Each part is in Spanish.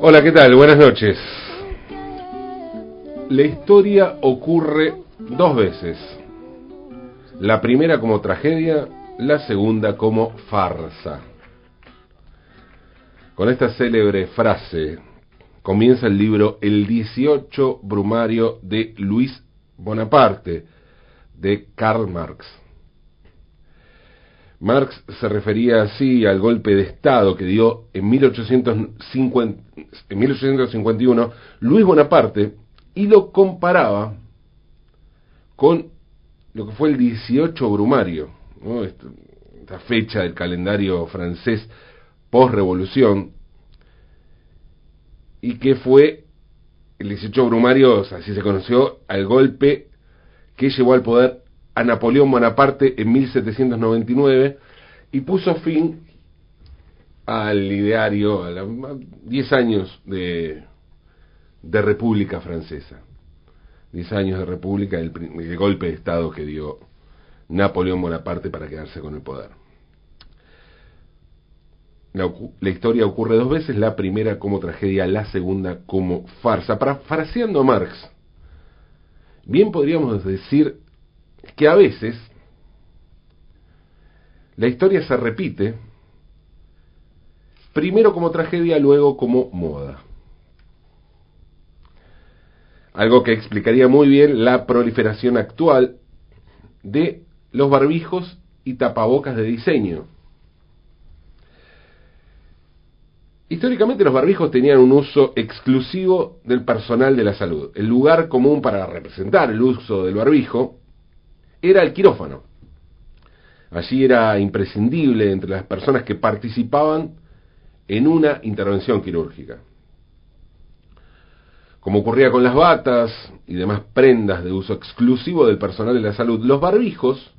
Hola, ¿qué tal? Buenas noches. La historia ocurre dos veces. La primera como tragedia, la segunda como farsa. Con esta célebre frase comienza el libro El 18 Brumario de Luis Bonaparte, de Karl Marx. Marx se refería así al golpe de Estado que dio en, 1850, en 1851 Luis Bonaparte y lo comparaba con lo que fue el 18 Brumario, esta fecha del calendario francés post-revolución, y que fue el 18 Brumario, así se conoció, al golpe que llevó al poder a Napoleón Bonaparte en 1799 y puso fin al ideario, a 10 años de, de República Francesa. 10 años de República, el, golpe de Estado que dio Napoleón Bonaparte para quedarse con el poder. La, historia ocurre dos veces, la primera como tragedia, la segunda como farsa. Parafraseando a Marx, bien podríamos decir que a veces la historia se repite, primero como tragedia, luego como moda. Algo que explicaría muy bien la proliferación actual de los barbijos y tapabocas de diseño. Históricamente los barbijos tenían un uso exclusivo del personal de la salud. El lugar común para representar el uso del barbijo era el quirófano. Allí era imprescindible entre las personas que participaban en una intervención quirúrgica. Como ocurría con las batas y demás prendas de uso exclusivo del personal de la salud, los barbijos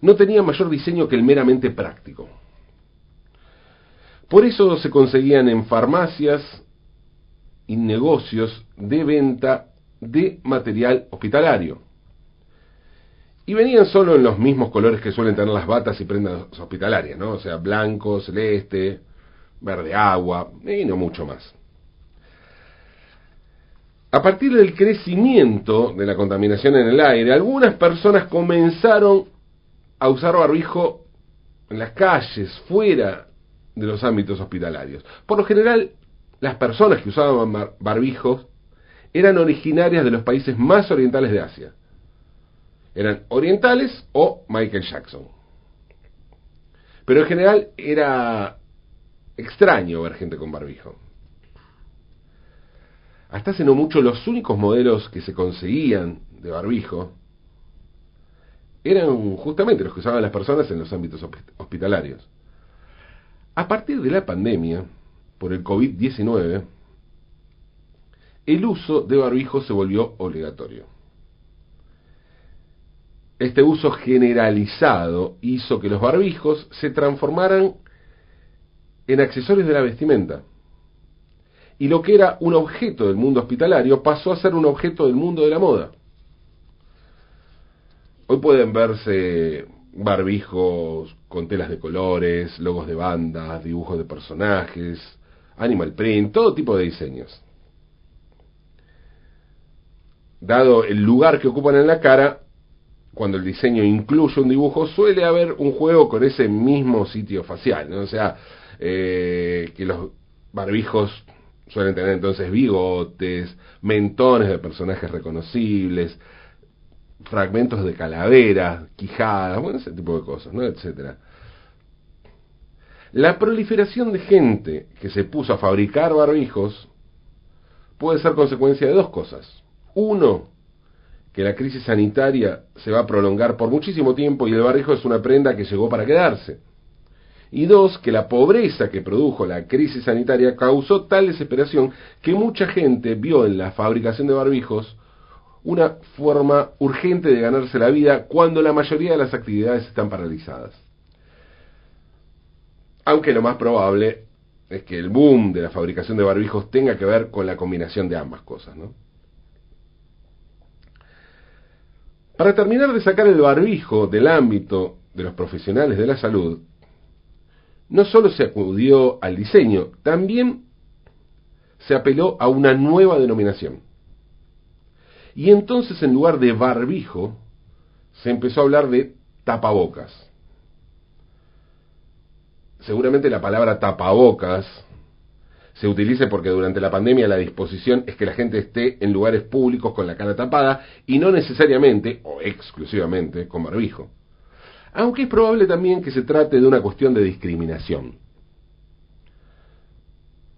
no tenían mayor diseño que el meramente práctico. Por eso se conseguían en farmacias y negocios de venta de material hospitalario. Y venían solo en los mismos colores que suelen tener las batas y prendas hospitalarias, ¿no? O sea, blanco, celeste, verde agua, y no mucho más. A partir del crecimiento de la contaminación en el aire, algunas personas comenzaron a usar barbijo en las calles, fuera de los ámbitos hospitalarios. Por lo general, las personas que usaban barbijos eran originarias de los países más orientales de Asia eran orientales o Michael Jackson. Pero en general era extraño ver gente con barbijo. Hasta hace no mucho los únicos modelos que se conseguían de barbijo eran justamente los que usaban las personas en los ámbitos hospitalarios. A partir de la pandemia, por el COVID-19, el uso de barbijo se volvió obligatorio. Este uso generalizado hizo que los barbijos se transformaran en accesorios de la vestimenta. Y lo que era un objeto del mundo hospitalario pasó a ser un objeto del mundo de la moda. Hoy pueden verse barbijos con telas de colores, logos de bandas, dibujos de personajes, animal print, todo tipo de diseños. Dado el lugar que ocupan en la cara, cuando el diseño incluye un dibujo, suele haber un juego con ese mismo sitio facial, ¿no? O sea, eh, que los barbijos suelen tener entonces bigotes, mentones de personajes reconocibles, fragmentos de calaveras, quijadas, bueno, ese tipo de cosas, ¿no? Etcétera. La proliferación de gente que se puso a fabricar barbijos puede ser consecuencia de dos cosas. Uno, que la crisis sanitaria se va a prolongar por muchísimo tiempo y el barrijo es una prenda que llegó para quedarse. Y dos, que la pobreza que produjo la crisis sanitaria causó tal desesperación que mucha gente vio en la fabricación de barbijos una forma urgente de ganarse la vida cuando la mayoría de las actividades están paralizadas. Aunque lo más probable es que el boom de la fabricación de barbijos tenga que ver con la combinación de ambas cosas, ¿no? Para terminar de sacar el barbijo del ámbito de los profesionales de la salud, no solo se acudió al diseño, también se apeló a una nueva denominación. Y entonces en lugar de barbijo, se empezó a hablar de tapabocas. Seguramente la palabra tapabocas se utilice porque durante la pandemia la disposición es que la gente esté en lugares públicos con la cara tapada y no necesariamente o exclusivamente con barbijo. Aunque es probable también que se trate de una cuestión de discriminación.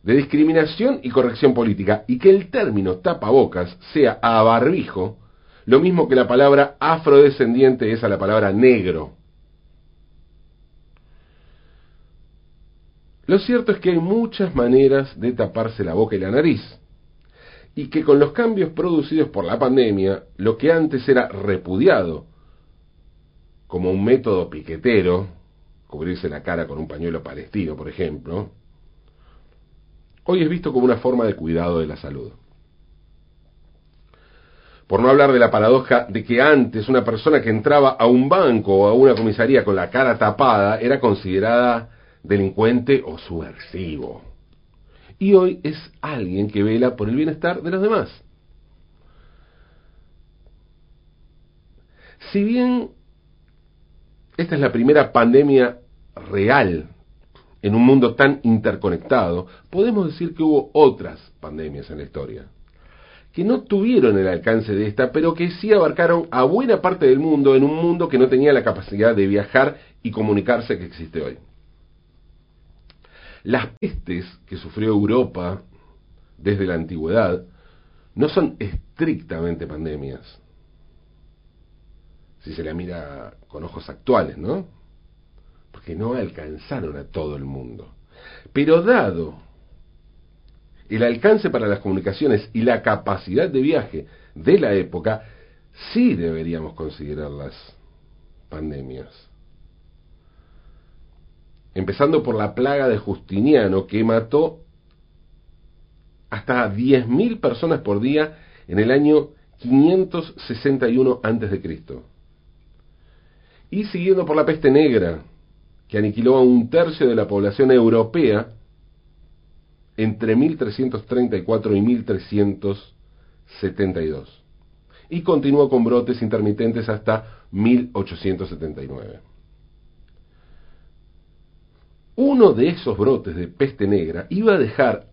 De discriminación y corrección política y que el término tapabocas sea a barbijo lo mismo que la palabra afrodescendiente es a la palabra negro. Lo cierto es que hay muchas maneras de taparse la boca y la nariz, y que con los cambios producidos por la pandemia, lo que antes era repudiado como un método piquetero, cubrirse la cara con un pañuelo palestino, por ejemplo, hoy es visto como una forma de cuidado de la salud. Por no hablar de la paradoja de que antes una persona que entraba a un banco o a una comisaría con la cara tapada era considerada delincuente o subversivo. Y hoy es alguien que vela por el bienestar de los demás. Si bien esta es la primera pandemia real en un mundo tan interconectado, podemos decir que hubo otras pandemias en la historia, que no tuvieron el alcance de esta, pero que sí abarcaron a buena parte del mundo en un mundo que no tenía la capacidad de viajar y comunicarse que existe hoy. Las pestes que sufrió Europa desde la antigüedad no son estrictamente pandemias, si se la mira con ojos actuales, ¿no? Porque no alcanzaron a todo el mundo. Pero dado el alcance para las comunicaciones y la capacidad de viaje de la época, sí deberíamos considerarlas pandemias empezando por la plaga de Justiniano, que mató hasta 10.000 personas por día en el año 561 a.C. Y siguiendo por la peste negra, que aniquiló a un tercio de la población europea entre 1334 y 1372. Y continuó con brotes intermitentes hasta 1879. Uno de esos brotes de peste negra iba a dejar,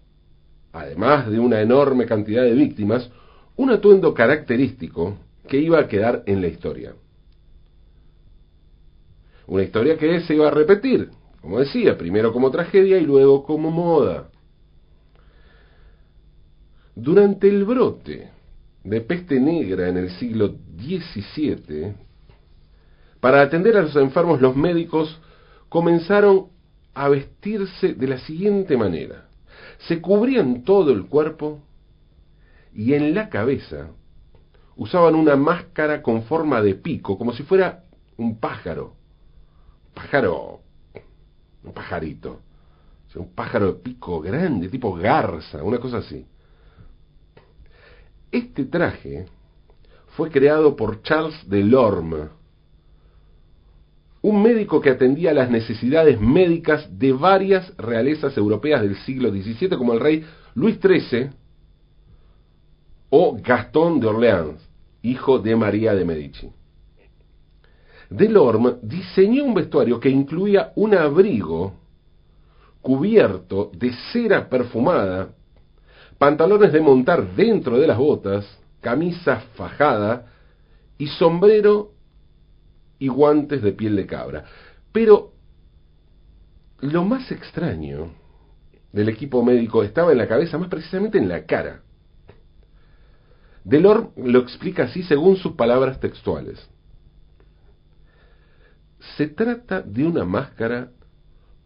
además de una enorme cantidad de víctimas, un atuendo característico que iba a quedar en la historia. Una historia que se iba a repetir, como decía, primero como tragedia y luego como moda. Durante el brote de peste negra en el siglo XVII, para atender a los enfermos los médicos comenzaron a vestirse de la siguiente manera. Se cubrían todo el cuerpo y en la cabeza usaban una máscara con forma de pico, como si fuera un pájaro. Pájaro, un pajarito. un pájaro de pico grande, tipo garza, una cosa así. Este traje fue creado por Charles Delorme, un médico que atendía las necesidades médicas de varias realezas europeas del siglo XVII, como el rey Luis XIII o Gastón de Orleans, hijo de María de Medici. Delorme diseñó un vestuario que incluía un abrigo cubierto de cera perfumada, pantalones de montar dentro de las botas, camisa fajada y sombrero y guantes de piel de cabra. Pero lo más extraño del equipo médico estaba en la cabeza, más precisamente en la cara. Delorme lo explica así según sus palabras textuales. Se trata de una máscara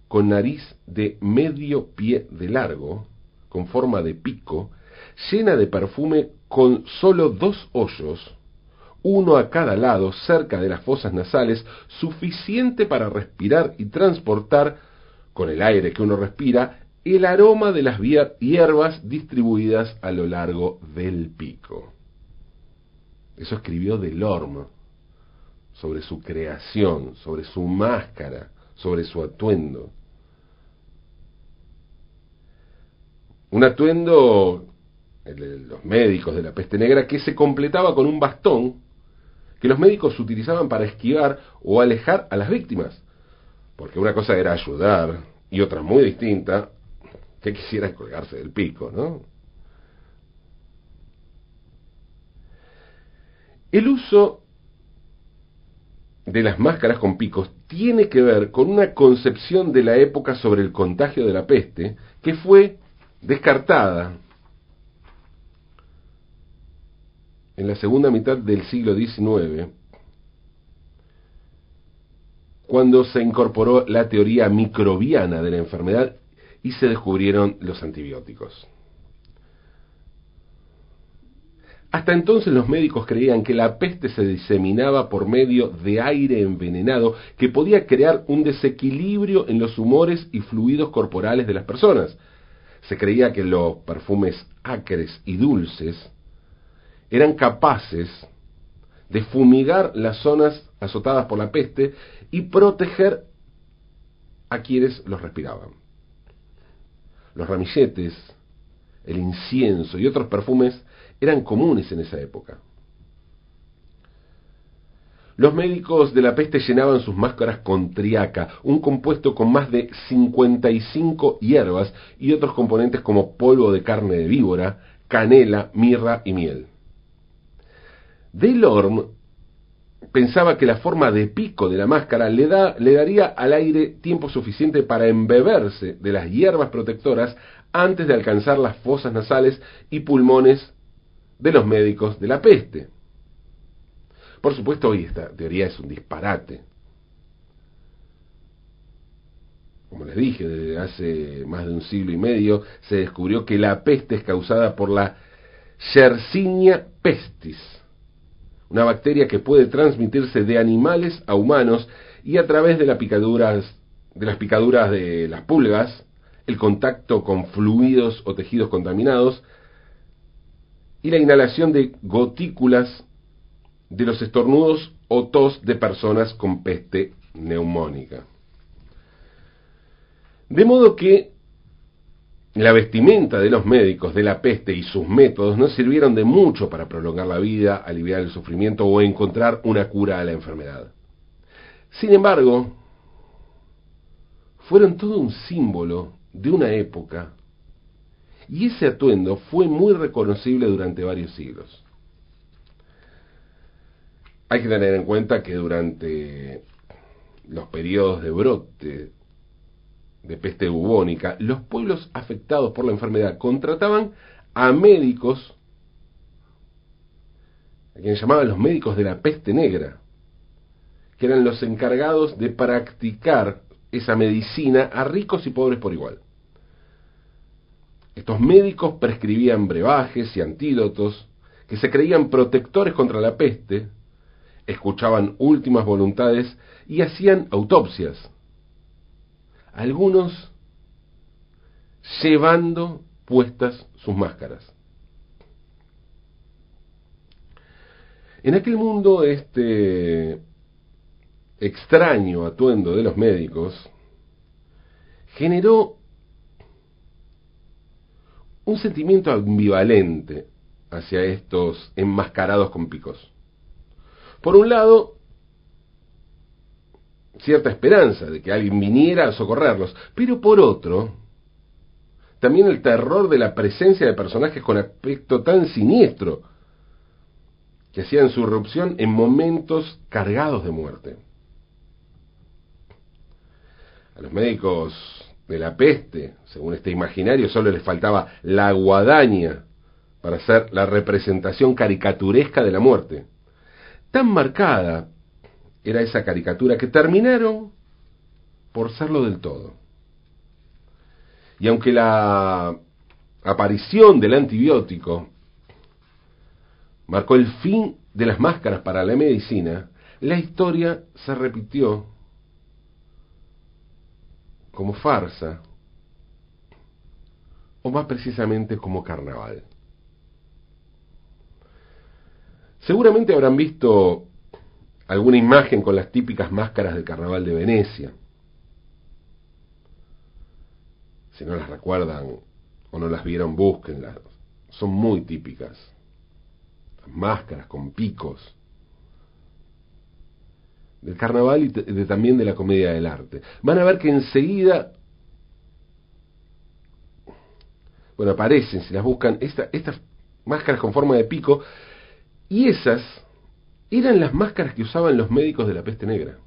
con nariz de medio pie de largo, con forma de pico, llena de perfume con solo dos hoyos, uno a cada lado, cerca de las fosas nasales, suficiente para respirar y transportar, con el aire que uno respira, el aroma de las hierbas distribuidas a lo largo del pico. Eso escribió Delorme sobre su creación, sobre su máscara, sobre su atuendo. Un atuendo, los médicos de la peste negra, que se completaba con un bastón que los médicos utilizaban para esquivar o alejar a las víctimas. Porque una cosa era ayudar y otra muy distinta, que quisiera colgarse del pico, ¿no? El uso de las máscaras con picos tiene que ver con una concepción de la época sobre el contagio de la peste que fue descartada en la segunda mitad del siglo XIX, cuando se incorporó la teoría microbiana de la enfermedad y se descubrieron los antibióticos. Hasta entonces los médicos creían que la peste se diseminaba por medio de aire envenenado que podía crear un desequilibrio en los humores y fluidos corporales de las personas. Se creía que los perfumes acres y dulces eran capaces de fumigar las zonas azotadas por la peste y proteger a quienes los respiraban. Los ramilletes, el incienso y otros perfumes eran comunes en esa época. Los médicos de la peste llenaban sus máscaras con triaca, un compuesto con más de 55 hierbas y otros componentes como polvo de carne de víbora, canela, mirra y miel. Delorme pensaba que la forma de pico de la máscara le, da, le daría al aire tiempo suficiente para embeberse de las hierbas protectoras antes de alcanzar las fosas nasales y pulmones de los médicos de la peste. Por supuesto, hoy esta teoría es un disparate. Como les dije, desde hace más de un siglo y medio se descubrió que la peste es causada por la Yersinia pestis, una bacteria que puede transmitirse de animales a humanos y a través de, las picaduras, de las pulgas, el contacto con fluidos o tejidos contaminados, y la inhalación de gotículas de los estornudos o tos de personas con peste neumónica. De modo que la vestimenta de los médicos de la peste y sus métodos no sirvieron de mucho para prolongar la vida, aliviar el sufrimiento o encontrar una cura a la enfermedad. Sin embargo, fueron todo un símbolo de una época y ese atuendo fue muy reconocible durante varios siglos. Hay que tener en cuenta que durante los periodos de brote de peste bubónica, los pueblos afectados por la enfermedad contrataban a médicos, a quienes llamaban los médicos de la peste negra, que eran los encargados de practicar esa medicina a ricos y pobres por igual. Estos médicos prescribían brebajes y antídotos que se creían protectores contra la peste, escuchaban últimas voluntades y hacían autopsias. Algunos llevando puestas sus máscaras. En aquel mundo este extraño atuendo de los médicos generó un sentimiento ambivalente hacia estos enmascarados con picos. Por un lado, cierta esperanza de que alguien viniera a socorrerlos, pero por otro, también el terror de la presencia de personajes con aspecto tan siniestro que hacían su irrupción en momentos cargados de muerte. A los médicos de la peste, según este imaginario, solo les faltaba la guadaña para hacer la representación caricaturesca de la muerte. Tan marcada era esa caricatura que terminaron por serlo del todo. Y aunque la aparición del antibiótico marcó el fin de las máscaras para la medicina, la historia se repitió como farsa, o más precisamente como carnaval. Seguramente habrán visto alguna imagen con las típicas máscaras del carnaval de Venecia. Si no las recuerdan, o no las vieron, búsquenlas. Son muy típicas. Máscaras con picos. Del carnaval y también de la comedia del arte. Van a ver que enseguida, bueno, aparecen, si las buscan, estas máscaras con forma de pico, y esas eran las máscaras que usaban los médicos de la peste negra.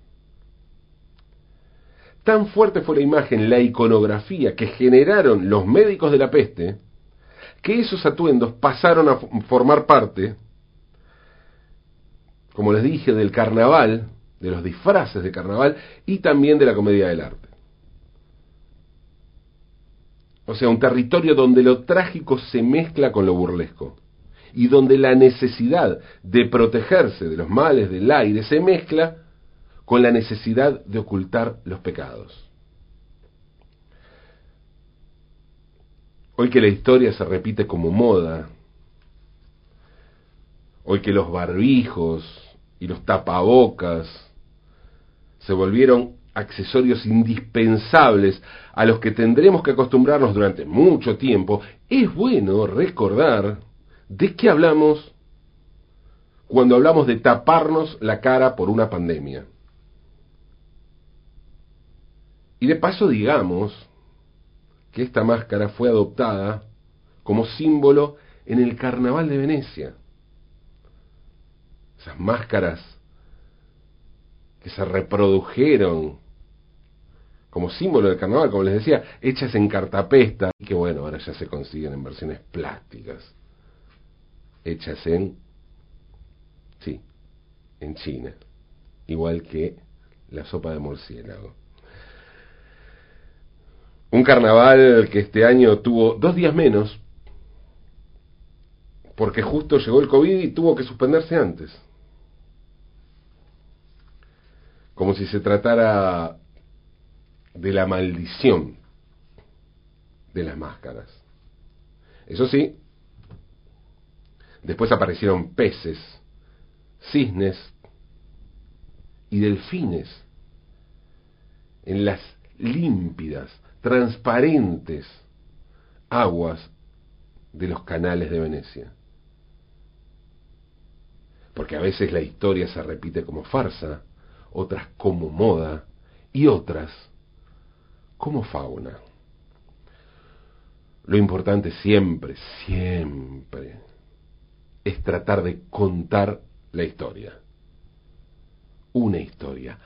Tan fuerte fue la imagen, la iconografía que generaron los médicos de la peste, que esos atuendos pasaron a formar parte, como les dije, del carnaval, de los disfraces de carnaval y también de la comedia del arte. O sea, un territorio donde lo trágico se mezcla con lo burlesco y donde la necesidad de protegerse de los males del aire se mezcla con la necesidad de ocultar los pecados. Hoy que la historia se repite como moda, hoy que los barbijos y los tapabocas se volvieron accesorios indispensables a los que tendremos que acostumbrarnos durante mucho tiempo, es bueno recordar de qué hablamos cuando hablamos de taparnos la cara por una pandemia. Y de paso digamos que esta máscara fue adoptada como símbolo en el carnaval de Venecia. Esas máscaras que se reprodujeron como símbolo del carnaval, como les decía, hechas en cartapesta, y que bueno, ahora ya se consiguen en versiones plásticas, hechas en, sí, en China, igual que la sopa de murciélago. Un carnaval que este año tuvo dos días menos, porque justo llegó el COVID y tuvo que suspenderse antes. Como si se tratara de la maldición de las máscaras. Eso sí, después aparecieron peces, cisnes y delfines en las límpidas transparentes aguas de los canales de Venecia. Porque a veces la historia se repite como farsa, otras como moda y otras como fauna. Lo importante siempre, siempre, es tratar de contar la historia. Una historia,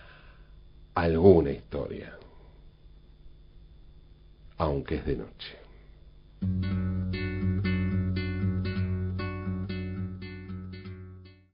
alguna historia aunque es de noche.